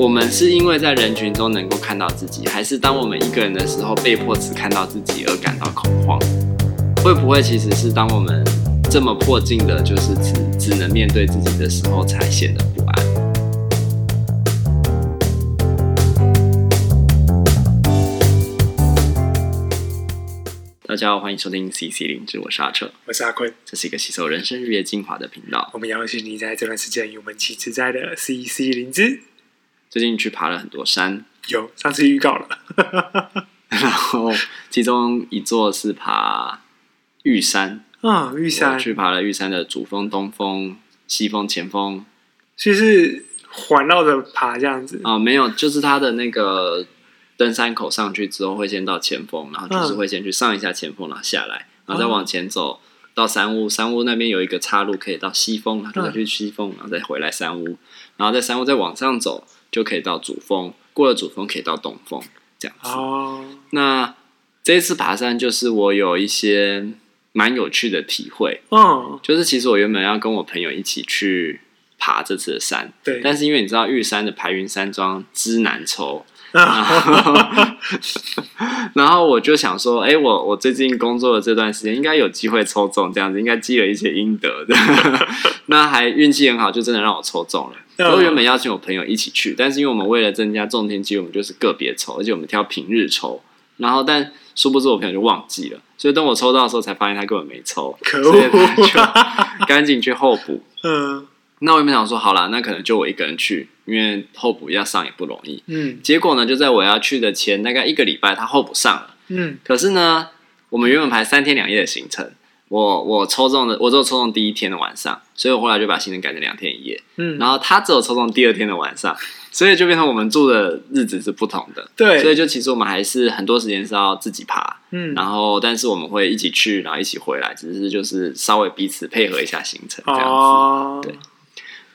我们是因为在人群中能够看到自己，还是当我们一个人的时候被迫只看到自己而感到恐慌？会不会其实是当我们这么迫近的，就是只只能面对自己的时候，才显得不安？大家好，欢迎收听 CC 灵知，我是阿彻，我是阿坤，这是一个吸收人生日月精华的频道。我们邀请你在这段时间与我们一起自在的 CC 灵知。最近去爬了很多山，有上次预告了，然后其中一座是爬玉山。啊，玉山。去爬了玉山的主峰、东峰、西峰、前峰，其实是环绕着爬这样子。啊，没有，就是它的那个登山口上去之后会先到前峰，然后就是会先去上一下前峰，然后下来，然后再往前走到山屋，山屋那边有一个岔路可以到西峰，然后再去西峰，然后再回来山屋，然后在山屋再往上走。就可以到主峰，过了主峰可以到东峰，这样子。哦。那这一次爬山，就是我有一些蛮有趣的体会。哦。就是其实我原本要跟我朋友一起去爬这次的山，对。但是因为你知道玉山的排云山庄之难抽，然后，然后我就想说，哎、欸，我我最近工作的这段时间应该有机会抽中，这样子应该积了一些阴德的。那还运气很好，就真的让我抽中了。我原本邀请我朋友一起去，但是因为我们为了增加中天机会，我们就是个别抽，而且我们挑平日抽。然后，但殊不知我朋友就忘记了，所以等我抽到的时候，才发现他根本没抽，可恶，所以就赶紧去候补。嗯，那我原本想说，好啦，那可能就我一个人去，因为候补要上也不容易。嗯，结果呢，就在我要去的前大概一个礼拜，他候补上了。嗯，可是呢，我们原本排三天两夜的行程。我我抽中的，我只有抽中第一天的晚上，所以我后来就把行程改成两天一夜。嗯，然后他只有抽中第二天的晚上，所以就变成我们住的日子是不同的。对，所以就其实我们还是很多时间是要自己爬。嗯，然后但是我们会一起去，然后一起回来，只是就是稍微彼此配合一下行程这样子。哦，对。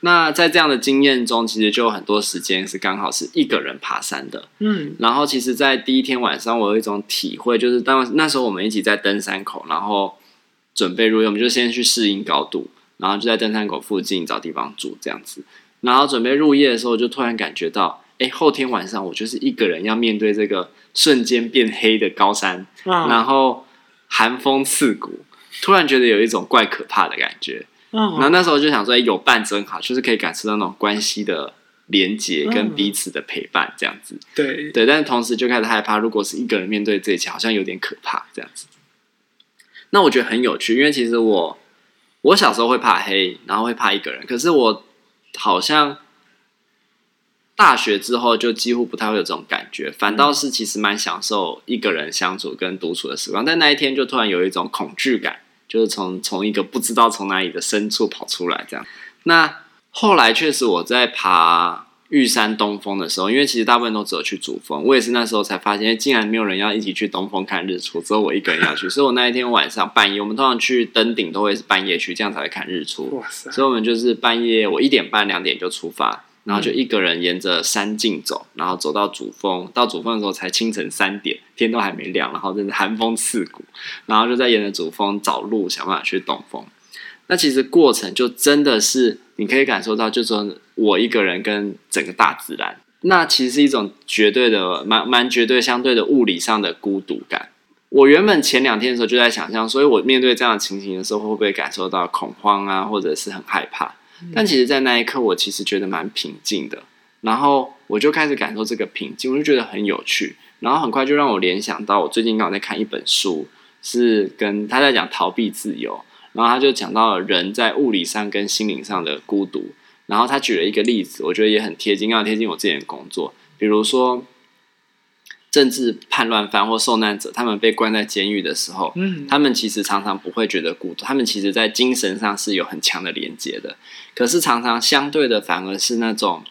那在这样的经验中，其实就有很多时间是刚好是一个人爬山的。嗯，然后其实，在第一天晚上，我有一种体会，就是当那时候我们一起在登山口，然后。准备入夜，我们就先去适应高度，然后就在登山口附近找地方住，这样子。然后准备入夜的时候，就突然感觉到，哎，后天晚上我就是一个人要面对这个瞬间变黑的高山，嗯、然后寒风刺骨，突然觉得有一种怪可怕的感觉。嗯，然后那时候就想说，哎，有伴真好，就是可以感受到那种关系的连结跟彼此的陪伴，这样子。嗯、对对，但是同时就开始害怕，如果是一个人面对这一切，好像有点可怕，这样子。那我觉得很有趣，因为其实我我小时候会怕黑，然后会怕一个人。可是我好像大学之后就几乎不太会有这种感觉，反倒是其实蛮享受一个人相处跟独处的时光。但那一天就突然有一种恐惧感，就是从从一个不知道从哪里的深处跑出来这样。那后来确实我在爬。玉山东峰的时候，因为其实大部分都只有去主峰，我也是那时候才发现，竟然没有人要一起去东峰看日出，只有我一个人要去。所以我那一天晚上半夜，我们通常去登顶都会是半夜去，这样才会看日出。哇塞！所以我们就是半夜，我一点半两点就出发，然后就一个人沿着山径走，然后走到主峰。到主峰的时候才清晨三点，天都还没亮，然后真是寒风刺骨，然后就在沿着主峰找路，想办法去东峰。那其实过程就真的是你可以感受到，就说我一个人跟整个大自然，那其实是一种绝对的、蛮蛮绝对、相对的物理上的孤独感。我原本前两天的时候就在想象，所以我面对这样的情形的时候，会不会感受到恐慌啊，或者是很害怕？但其实，在那一刻，我其实觉得蛮平静的。然后我就开始感受这个平静，我就觉得很有趣。然后很快就让我联想到，我最近刚好在看一本书，是跟他在讲逃避自由。然后他就讲到了人在物理上跟心灵上的孤独，然后他举了一个例子，我觉得也很贴近，刚好贴近我自己的工作。比如说，政治叛乱犯或受难者，他们被关在监狱的时候，嗯，他们其实常常不会觉得孤独，他们其实在精神上是有很强的连接的。可是常常相对的，反而是那种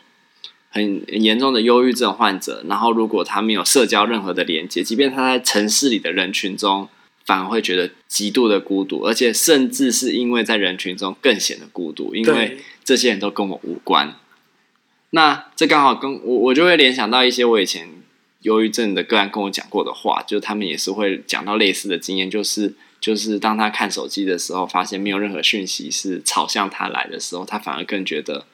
很严重的忧郁症患者，然后如果他没有社交任何的连接，即便他在城市里的人群中。反而会觉得极度的孤独，而且甚至是因为在人群中更显得孤独，因为这些人都跟我无关。那这刚好跟我，我就会联想到一些我以前忧郁症的个案跟我讲过的话，就他们也是会讲到类似的经验，就是就是当他看手机的时候，发现没有任何讯息是朝向他来的时候，他反而更觉得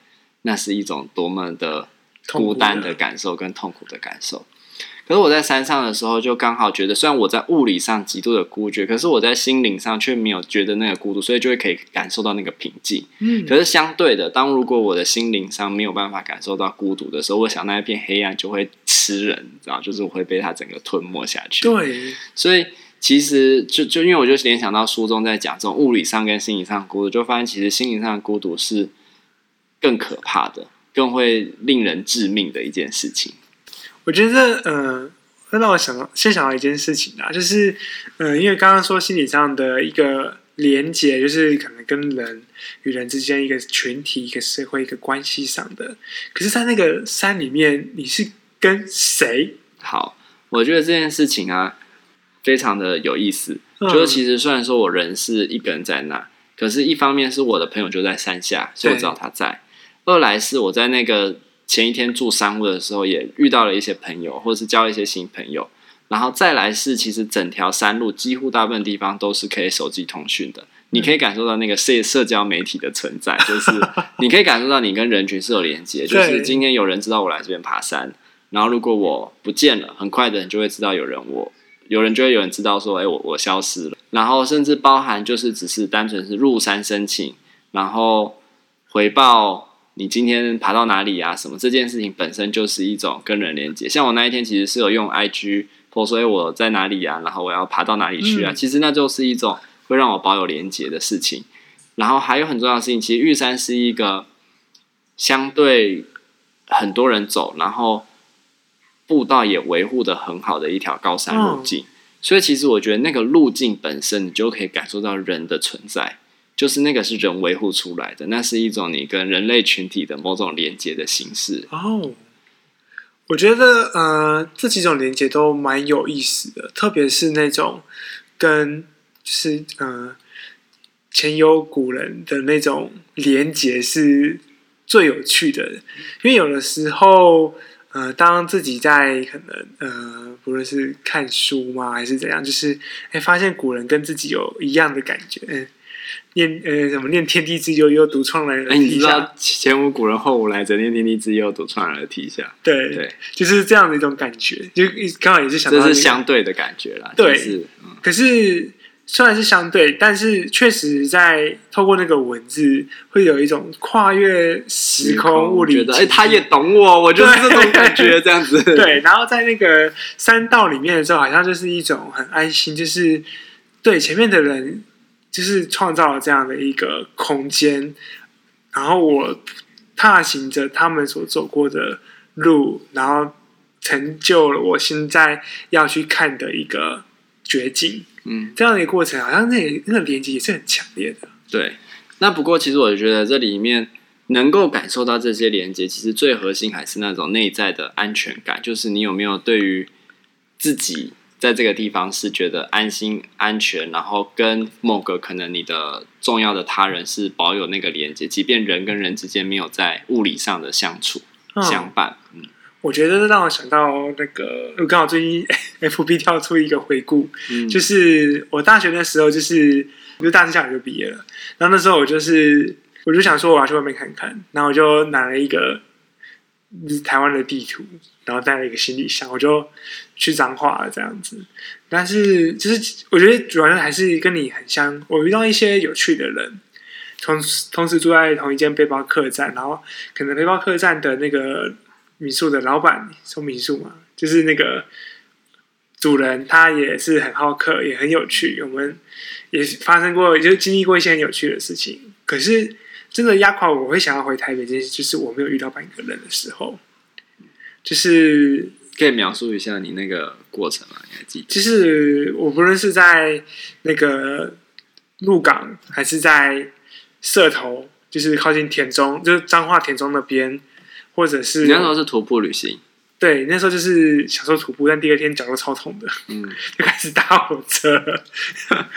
那是一种多么的孤单的感受跟痛苦的感受。可是我在山上的时候，就刚好觉得，虽然我在物理上极度的孤绝，可是我在心灵上却没有觉得那个孤独，所以就会可以感受到那个平静。嗯，可是相对的，当如果我的心灵上没有办法感受到孤独的时候，我想那一片黑暗就会吃人，你知道，就是我会被它整个吞没下去。对，所以其实就就因为我就联想到书中在讲这种物理上跟心理上孤独，就发现其实心灵上的孤独是更可怕的，更会令人致命的一件事情。我觉得，呃，会让我想到，先想到一件事情啊，就是，呃，因为刚刚说心理上的一个连接，就是可能跟人与人之间一个群体、一个社会、一个关系上的。可是，在那个山里面，你是跟谁？好，我觉得这件事情啊，非常的有意思。嗯、就是其实虽然说我人是一个人在那，可是一方面是我的朋友就在山下，所以我知道他在；二来是我在那个。前一天住山屋的时候，也遇到了一些朋友，或者是交了一些新朋友。然后再来是，其实整条山路几乎大部分地方都是可以手机通讯的，你可以感受到那个社社交媒体的存在，就是你可以感受到你跟人群是有连接。就是今天有人知道我来这边爬山，然后如果我不见了，很快的人就会知道有人我有人就会有人知道说，哎，我我消失了。然后甚至包含就是只是单纯是入山申请，然后回报。你今天爬到哪里呀、啊？什么这件事情本身就是一种跟人连接。像我那一天其实是有用 IG，所以我在哪里呀、啊？然后我要爬到哪里去啊？嗯、其实那就是一种会让我保有连接的事情。然后还有很重要的事情，其实玉山是一个相对很多人走，然后步道也维护的很好的一条高山路径。哦、所以其实我觉得那个路径本身，你就可以感受到人的存在。就是那个是人维护出来的，那是一种你跟人类群体的某种连接的形式。哦，我觉得呃，这几种连接都蛮有意思的，特别是那种跟就是呃前有古人的那种连接是最有趣的，因为有的时候呃，当自己在可能呃，不论是看书吗，还是怎样，就是哎，发现古人跟自己有一样的感觉。嗯念呃，什么念天地之悠悠，独怆然而涕下。前无古人后无来者，念天地之悠悠，独创然而涕下。对对，就是这样的一种感觉。就刚好也是想到、是相对的感觉啦。对，就是嗯、可是虽然是相对，但是确实在透过那个文字，会有一种跨越时空物理。觉得哎，他也懂我，我就是这种感觉，这样子。对，然后在那个山道里面的时候，好像就是一种很安心，就是对前面的人。就是创造了这样的一个空间，然后我踏行着他们所走过的路，然后成就了我现在要去看的一个绝景。嗯，这样的一个过程，好像那那个连接也是很强烈的。对，那不过其实我觉得这里面能够感受到这些连接，其实最核心还是那种内在的安全感，就是你有没有对于自己。在这个地方是觉得安心、安全，然后跟某个可能你的重要的他人是保有那个连接，即便人跟人之间没有在物理上的相处、嗯、相伴。嗯，我觉得让我想到那个，我刚好最近 FB 跳出一个回顾，嗯、就是我大学的时候，就是我就大四下就毕业了，然后那时候我就是我就想说我要去外面看看，然后我就拿了一个。台湾的地图，然后带了一个行李箱，我就去彰化了这样子。但是，就是我觉得主要还是跟你很像。我遇到一些有趣的人，同同时住在同一间背包客栈，然后可能背包客栈的那个民宿的老板，说民宿嘛，就是那个主人，他也是很好客，也很有趣。我们也发生过，就经历过一些很有趣的事情。可是。真的压垮我，我会想要回台北。这件事就是我没有遇到半个人的时候，就是可以描述一下你那个过程吗？你还记得？就是我不论是在那个鹿港，还是在社头，就是靠近田中，就是彰化田中那边，或者是你那时候是徒步旅行。对，那时候就是享受徒步，但第二天脚都超痛的，嗯，就开始搭火车，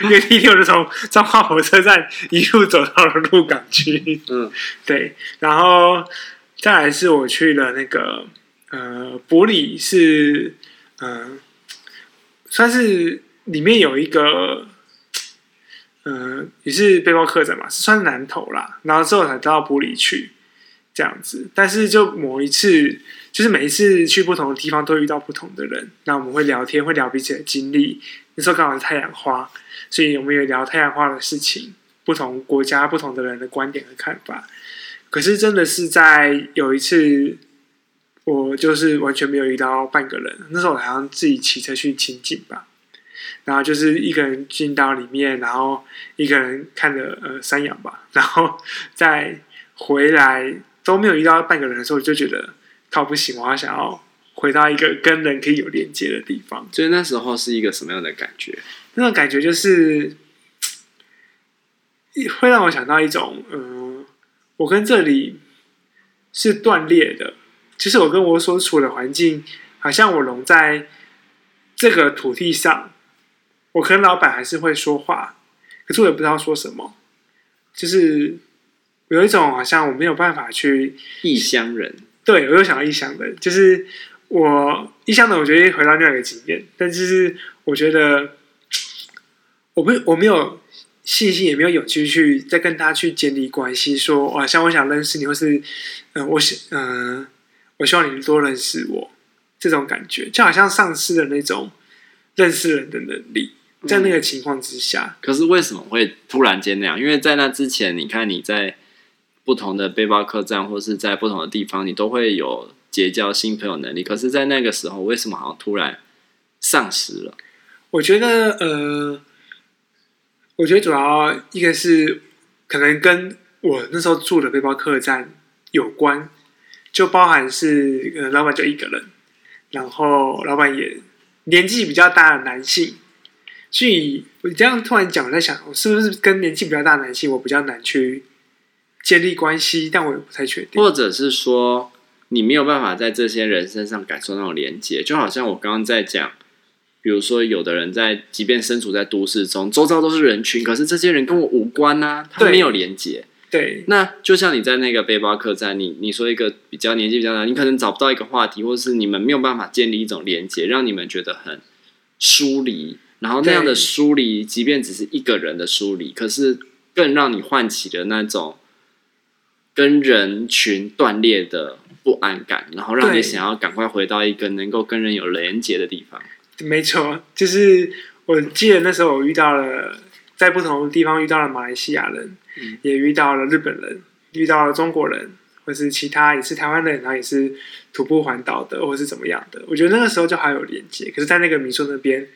因为第一天我就从彰化火车站一路走到了鹿港区，嗯，对，然后再来是我去了那个呃博里是，嗯、呃，算是里面有一个，嗯、呃，也是背包客栈嘛，是算南投啦，然后之后才到埔里去这样子，但是就某一次。就是每一次去不同的地方都遇到不同的人，那我们会聊天，会聊彼此的经历。那时候刚好是太阳花，所以我们也聊太阳花的事情，不同国家、不同的人的观点和看法。可是真的是在有一次，我就是完全没有遇到半个人。那时候我好像自己骑车去清境吧，然后就是一个人进到里面，然后一个人看着呃山羊吧，然后再回来都没有遇到半个人的时候，我就觉得。靠，不行，我要想要回到一个跟人可以有连接的地方。所以那时候是一个什么样的感觉？那种感觉就是会让我想到一种，嗯、呃，我跟这里是断裂的，就是我跟我所处的环境，好像我融在这个土地上。我跟老板还是会说话，可是我也不知道说什么，就是有一种好像我没有办法去异乡人。对，我又想到异乡的，就是我异乡的，我觉得回到另外一个经验，但就是我觉得我不我没有信心，也没有勇气去再跟他去建立关系，说哇，像我想认识你，或是嗯、呃，我想嗯、呃，我希望你多认识我，这种感觉就好像丧失了那种认识人的能力，在那个情况之下、嗯。可是为什么会突然间那样？因为在那之前，你看你在。不同的背包客栈，或是在不同的地方，你都会有结交新朋友能力。可是，在那个时候，为什么好像突然丧失了？我觉得，呃，我觉得主要一个是可能跟我那时候住的背包客栈有关，就包含是呃，老板就一个人，然后老板也年纪比较大的男性，所以我这样突然讲，我在想，我是不是跟年纪比较大的男性，我比较难去。建立关系，但我也不太确定。或者是说，你没有办法在这些人身上感受那种连接，就好像我刚刚在讲，比如说，有的人在，即便身处在都市中，周遭都是人群，可是这些人跟我无关啊，他没有连接。对，那就像你在那个背包客栈，你你说一个比较年纪比较大，你可能找不到一个话题，或者是你们没有办法建立一种连接，让你们觉得很疏离。然后那样的疏离，即便只是一个人的疏离，可是更让你唤起了那种。跟人群断裂的不安感，然后让你想要赶快回到一个能够跟人有连接的地方。没错，就是我记得那时候我遇到了，在不同的地方遇到了马来西亚人，嗯、也遇到了日本人，遇到了中国人，或是其他也是台湾人，然后也是徒步环岛的，或是怎么样的。我觉得那个时候就还有连接，可是，在那个民宿那边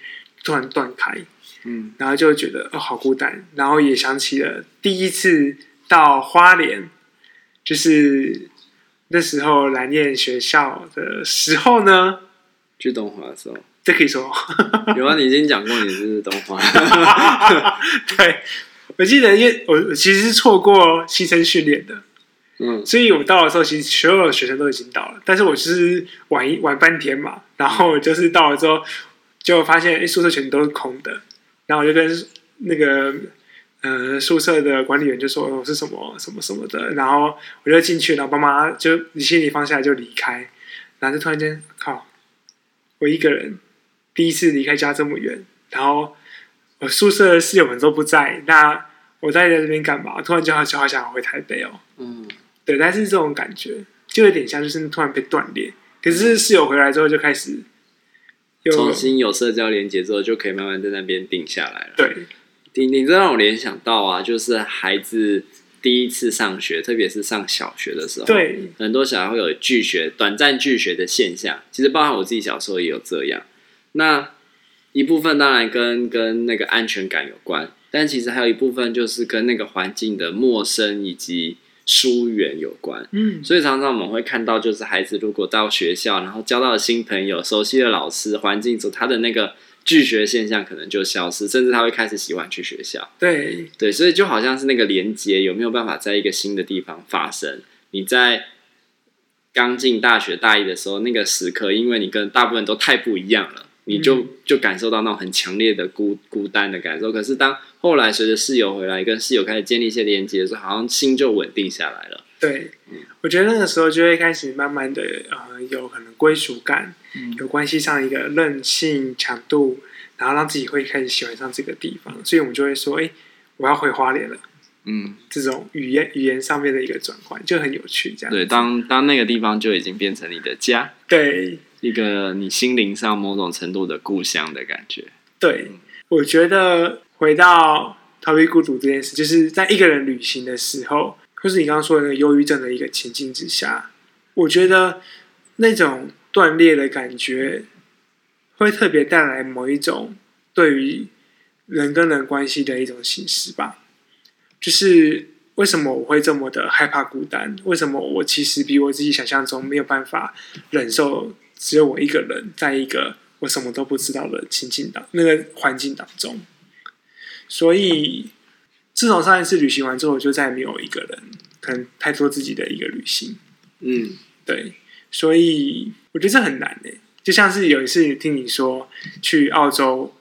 突然断开，嗯，然后就觉得哦，好孤单，然后也想起了第一次到花莲。就是那时候来念学校的时候呢，去东华的时候，这可以说 有啊，你已经讲过你是东华。对，我记得，因为我其实是错过牺牲训练的，嗯，所以我到的时候，其实所有的学生都已经到了，但是我就是晚一晚半天嘛，然后就是到了之后，就发现哎，宿舍全都是空的，然后我就跟那个。呃，宿舍的管理员就说我是什么？什么什么的，然后我就进去，然后爸妈就你行李放下来就离开，然后就突然间靠，我一个人第一次离开家这么远，然后我宿舍的室友们都不在，那我在这边干嘛？突然就好就好想回台北哦，嗯，对，但是这种感觉就有点像就是突然被断裂，可是室友回来之后就开始重新有社交连接之后，就可以慢慢在那边定下来了，对。你你这让我联想到啊，就是孩子第一次上学，特别是上小学的时候，对，很多小孩会有拒学、短暂拒学的现象。其实包含我自己小时候也有这样。那一部分当然跟跟那个安全感有关，但其实还有一部分就是跟那个环境的陌生以及疏远有关。嗯，所以常常我们会看到，就是孩子如果到学校，然后交到了新朋友、熟悉的老师、环境之后，他的那个。拒学现象可能就消失，甚至他会开始喜欢去学校。对对，所以就好像是那个连接有没有办法在一个新的地方发生？你在刚进大学大一的时候，那个时刻，因为你跟大部分都太不一样了，你就就感受到那种很强烈的孤孤单的感受。可是当后来随着室友回来，跟室友开始建立一些连接的时候，好像心就稳定下来了。对，我觉得那个时候就会开始慢慢的呃，有可能归属感，嗯、有关系上一个韧性强度，然后让自己会开始喜欢上这个地方，所以我们就会说，哎，我要回花莲了。嗯，这种语言语言上面的一个转换就很有趣，这样对，当当那个地方就已经变成你的家，对，一个你心灵上某种程度的故乡的感觉。对，我觉得回到逃避孤独这件事，就是在一个人旅行的时候，或是你刚刚说的那个忧郁症的一个情境之下，我觉得那种断裂的感觉，会特别带来某一种对于人跟人关系的一种形式吧。就是为什么我会这么的害怕孤单？为什么我其实比我自己想象中没有办法忍受只有我一个人在一个我什么都不知道的情境当那个环境当中？所以自从上一次旅行完之后，我就再也没有一个人可能太多自己的一个旅行。嗯，对，所以我觉得这很难诶。就像是有一次听你说去澳洲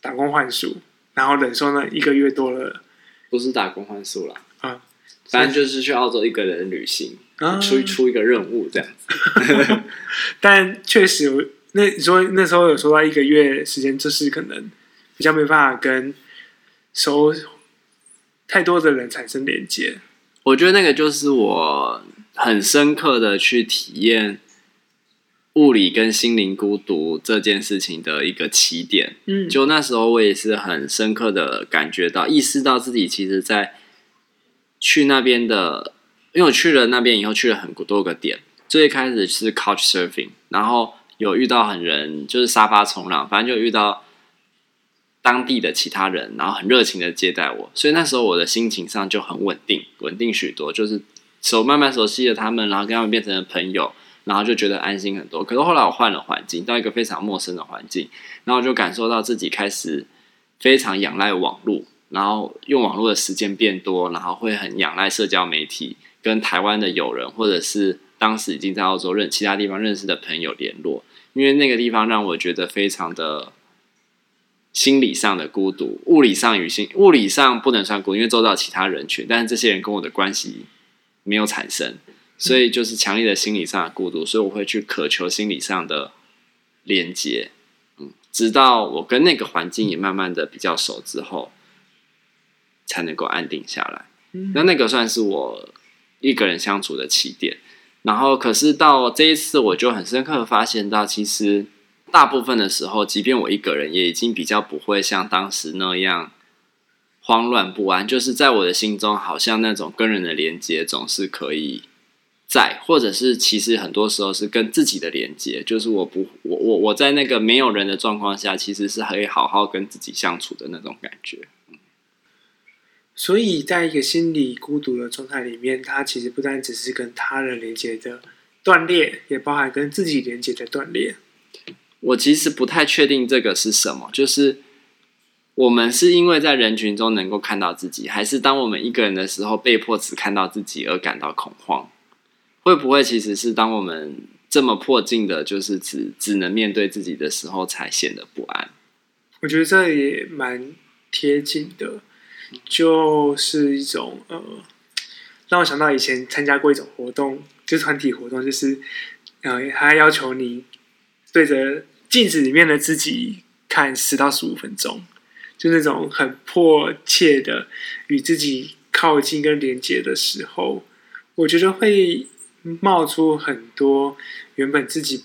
打工换宿，然后忍受那一个月多了。不是打工换宿啦，啊，反正就是去澳洲一个人旅行，啊、出出一个任务这样子。但确实，那你说那时候有说到一个月时间，就是可能比较没办法跟熟太多的人产生连接。我觉得那个就是我很深刻的去体验。物理跟心灵孤独这件事情的一个起点，嗯，就那时候我也是很深刻的感觉到，意识到自己其实，在去那边的，因为我去了那边以后，去了很多个点。最开始是 couch surfing，然后有遇到很人，就是沙发冲浪，反正就遇到当地的其他人，然后很热情的接待我，所以那时候我的心情上就很稳定，稳定许多，就是熟慢慢熟悉了他们，然后跟他们变成了朋友。然后就觉得安心很多。可是后来我换了环境，到一个非常陌生的环境，然后就感受到自己开始非常仰赖网络，然后用网络的时间变多，然后会很仰赖社交媒体，跟台湾的友人或者是当时已经在澳洲认其他地方认识的朋友联络，因为那个地方让我觉得非常的心理上的孤独，物理上与心物理上不能算孤独，因为周遭其他人群，但是这些人跟我的关系没有产生。所以就是强烈的心理上的孤独，所以我会去渴求心理上的连接，嗯，直到我跟那个环境也慢慢的比较熟之后，才能够安定下来。那那个算是我一个人相处的起点。然后，可是到这一次，我就很深刻的发现到，其实大部分的时候，即便我一个人，也已经比较不会像当时那样慌乱不安。就是在我的心中，好像那种跟人的连接总是可以。在，或者是其实很多时候是跟自己的连接，就是我不我我我在那个没有人的状况下，其实是可以好好跟自己相处的那种感觉。所以，在一个心理孤独的状态里面，它其实不单只是跟他人连接的断裂，也包含跟自己连接的断裂。我其实不太确定这个是什么，就是我们是因为在人群中能够看到自己，还是当我们一个人的时候，被迫只看到自己而感到恐慌？会不会其实是当我们这么迫近的，就是只只能面对自己的时候，才显得不安？我觉得这也蛮贴近的，就是一种呃，让我想到以前参加过一种活动，就是团体活动，就是呃，他要求你对着镜子里面的自己看十到十五分钟，就那种很迫切的与自己靠近跟连接的时候，我觉得会。冒出很多原本自己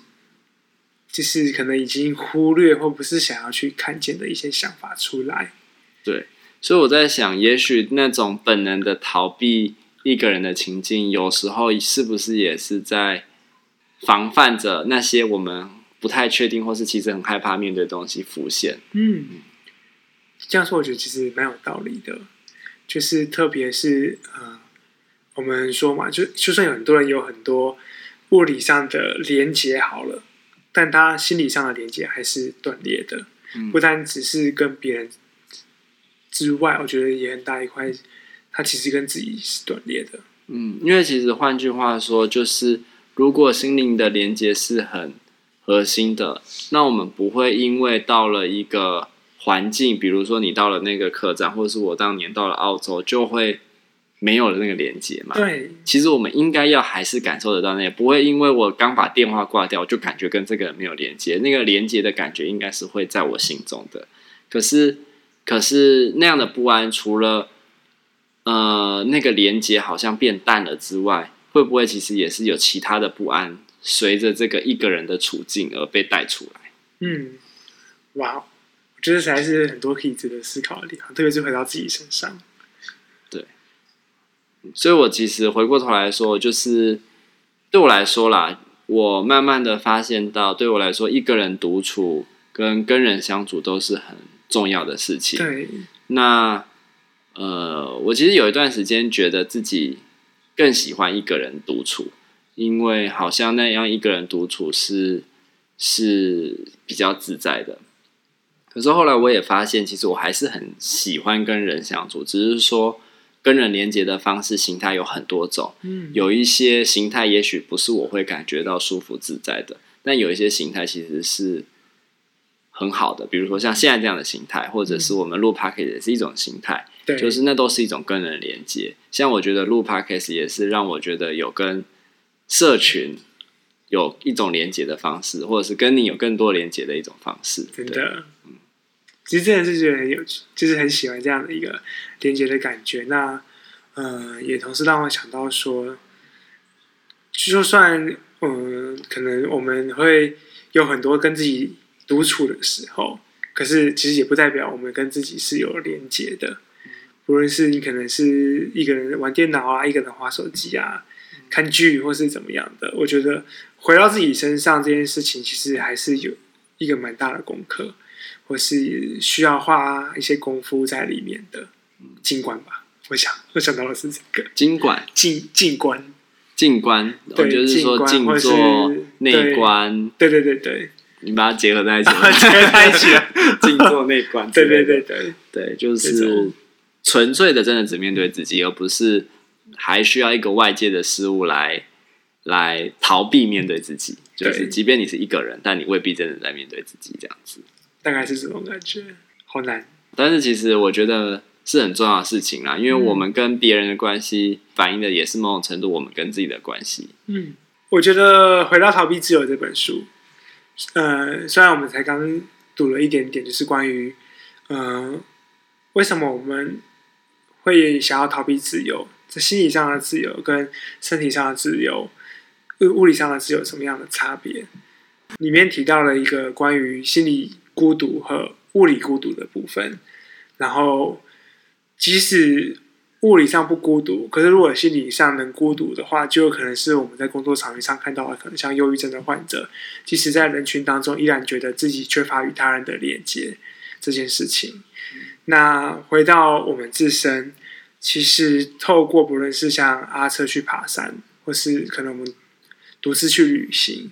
就是可能已经忽略或不是想要去看见的一些想法出来。对，所以我在想，也许那种本能的逃避一个人的情境，有时候是不是也是在防范着那些我们不太确定或是其实很害怕面对的东西浮现？嗯，这样说我觉得其实蛮有道理的，就是特别是呃。我们说嘛，就就算有很多人有很多物理上的连接好了，但他心理上的连接还是断裂的。嗯、不单只是跟别人之外，我觉得也很大一块，他其实跟自己是断裂的。嗯，因为其实换句话说，就是如果心灵的连接是很核心的，那我们不会因为到了一个环境，比如说你到了那个客栈，或者是我当年到了澳洲，就会。没有了那个连接嘛？对，其实我们应该要还是感受得到那个，不会因为我刚把电话挂掉，就感觉跟这个人没有连接。那个连接的感觉应该是会在我心中的。可是，可是那样的不安，除了呃，那个连接好像变淡了之外，会不会其实也是有其他的不安，随着这个一个人的处境而被带出来？嗯，哇，我觉得还是很多可以值得思考的地方，特别是回到自己身上。对，所以我其实回过头来说，就是对我来说啦，我慢慢的发现到，对我来说，一个人独处跟跟人相处都是很重要的事情。对，那。呃，我其实有一段时间觉得自己更喜欢一个人独处，因为好像那样一个人独处是是比较自在的。可是后来我也发现，其实我还是很喜欢跟人相处，只是说跟人连接的方式形态有很多种。嗯，有一些形态也许不是我会感觉到舒服自在的，但有一些形态其实是很好的，比如说像现在这样的形态，或者是我们录 Podcast 也是一种形态。就是那都是一种跟人连接，像我觉得录 Podcast 也是让我觉得有跟社群有一种连接的方式，或者是跟你有更多连接的一种方式。真的，嗯，其实真的是觉得很有趣，就是很喜欢这样的一个连接的感觉。那呃，也同时让我想到说，就算嗯，可能我们会有很多跟自己独处的时候，可是其实也不代表我们跟自己是有连接的。无论是你可能是一个人玩电脑啊，一个人滑手机啊，看剧或是怎么样的，我觉得回到自己身上这件事情，其实还是有一个蛮大的功课，或是需要花一些功夫在里面的。静观吧，我想我想到的是这个。静观，静静观，静观，对，就是说静坐内观，对对对对，你把它结合在一起，结合在一起了，静坐内观，对对对对。对，就是。纯粹的，真的只面对自己，而不是还需要一个外界的事物来来逃避面对自己。就是，即便你是一个人，但你未必真的在面对自己这样子。大概是这种感觉，好难。但是其实我觉得是很重要的事情啦，因为我们跟别人的关系反映的也是某种程度我们跟自己的关系。嗯，我觉得回到《逃避自由》这本书，呃，虽然我们才刚读了一点点，就是关于，呃，为什么我们。会想要逃避自由，在心理上的自由跟身体上的自由，物物理上的自由什么样的差别？里面提到了一个关于心理孤独和物理孤独的部分。然后，即使物理上不孤独，可是如果心理上能孤独的话，就有可能是我们在工作场域上看到的，可能像忧郁症的患者，即使在人群当中，依然觉得自己缺乏与他人的连接这件事情。那回到我们自身，其实透过不论是像阿车去爬山，或是可能我们独自去旅行，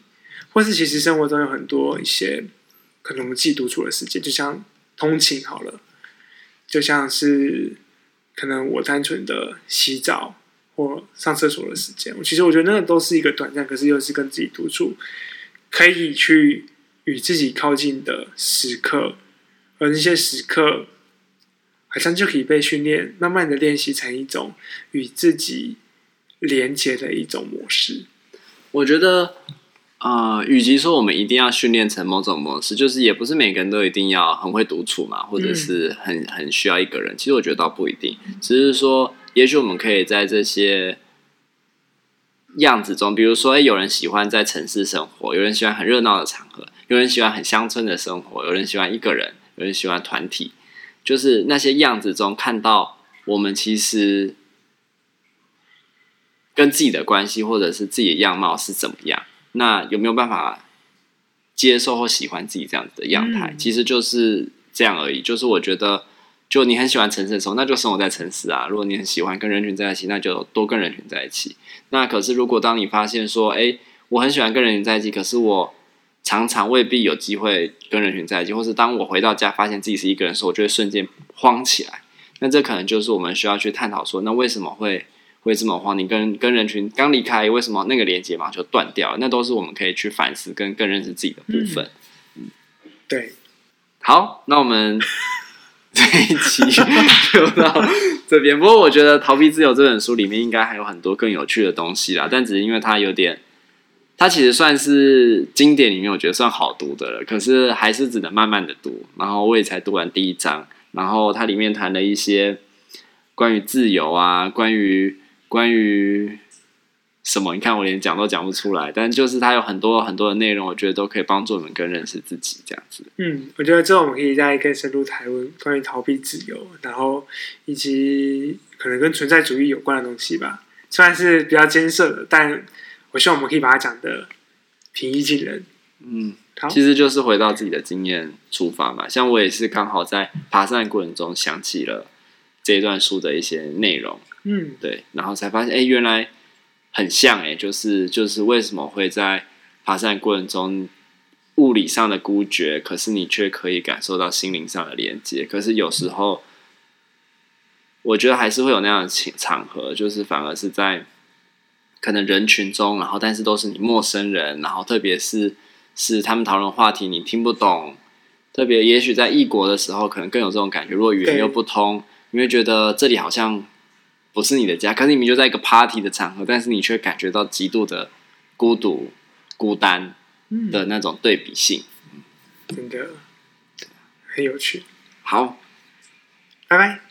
或是其实生活中有很多一些可能我们自己独处的时间，就像通勤好了，就像是可能我单纯的洗澡或上厕所的时间，其实我觉得那个都是一个短暂，可是又是跟自己独处，可以去与自己靠近的时刻，而那些时刻。好像就可以被训练，慢慢的练习成一种与自己连接的一种模式。我觉得，呃，与其说我们一定要训练成某种模式，就是也不是每个人都一定要很会独处嘛，或者是很很需要一个人。其实我觉得倒不一定，只是说，也许我们可以在这些样子中，比如说，哎有人喜欢在城市生活，有人喜欢很热闹的场合，有人喜欢很乡村的生活，有人喜欢一个人，有人喜欢团体。就是那些样子中看到我们其实跟自己的关系，或者是自己的样貌是怎么样？那有没有办法接受或喜欢自己这样子的样态？其实就是这样而已。就是我觉得，就你很喜欢城市的时候，那就生活在城市啊；如果你很喜欢跟人群在一起，那就多跟人群在一起。那可是，如果当你发现说，哎，我很喜欢跟人群在一起，可是我。常常未必有机会跟人群在一起，或是当我回到家发现自己是一个人的时候，我就会瞬间慌起来。那这可能就是我们需要去探讨说，那为什么会会这么慌？你跟跟人群刚离开，为什么那个连接嘛就断掉了？那都是我们可以去反思跟更认识自己的部分。嗯，对。好，那我们这一期就到这边。不过我觉得《逃避自由》这本书里面应该还有很多更有趣的东西啦，但只是因为它有点。它其实算是经典里面，我觉得算好读的了。可是还是只能慢慢的读。然后我也才读完第一章。然后它里面谈了一些，关于自由啊，关于关于什么？你看我连讲都讲不出来，但就是它有很多很多的内容，我觉得都可以帮助我们更认识自己这样子。嗯，我觉得之后我们可以再更深入台湾关于逃避自由，然后以及可能跟存在主义有关的东西吧。虽然是比较艰涩的，但我希望我们可以把它讲的平易近人。嗯，好，其实就是回到自己的经验出发嘛。像我也是刚好在爬山的过程中想起了这一段书的一些内容。嗯，对，然后才发现，哎，原来很像，哎，就是就是为什么会在爬山的过程中物理上的孤绝，可是你却可以感受到心灵上的连接。可是有时候。我觉得还是会有那样的情场合，就是反而是在可能人群中，然后但是都是你陌生人，然后特别是是他们讨论话题你听不懂，特别也许在异国的时候，可能更有这种感觉。如果语言又不通，你会觉得这里好像不是你的家，可是你们就在一个 party 的场合，但是你却感觉到极度的孤独、孤单的那种对比性，真的很有趣。好，拜拜。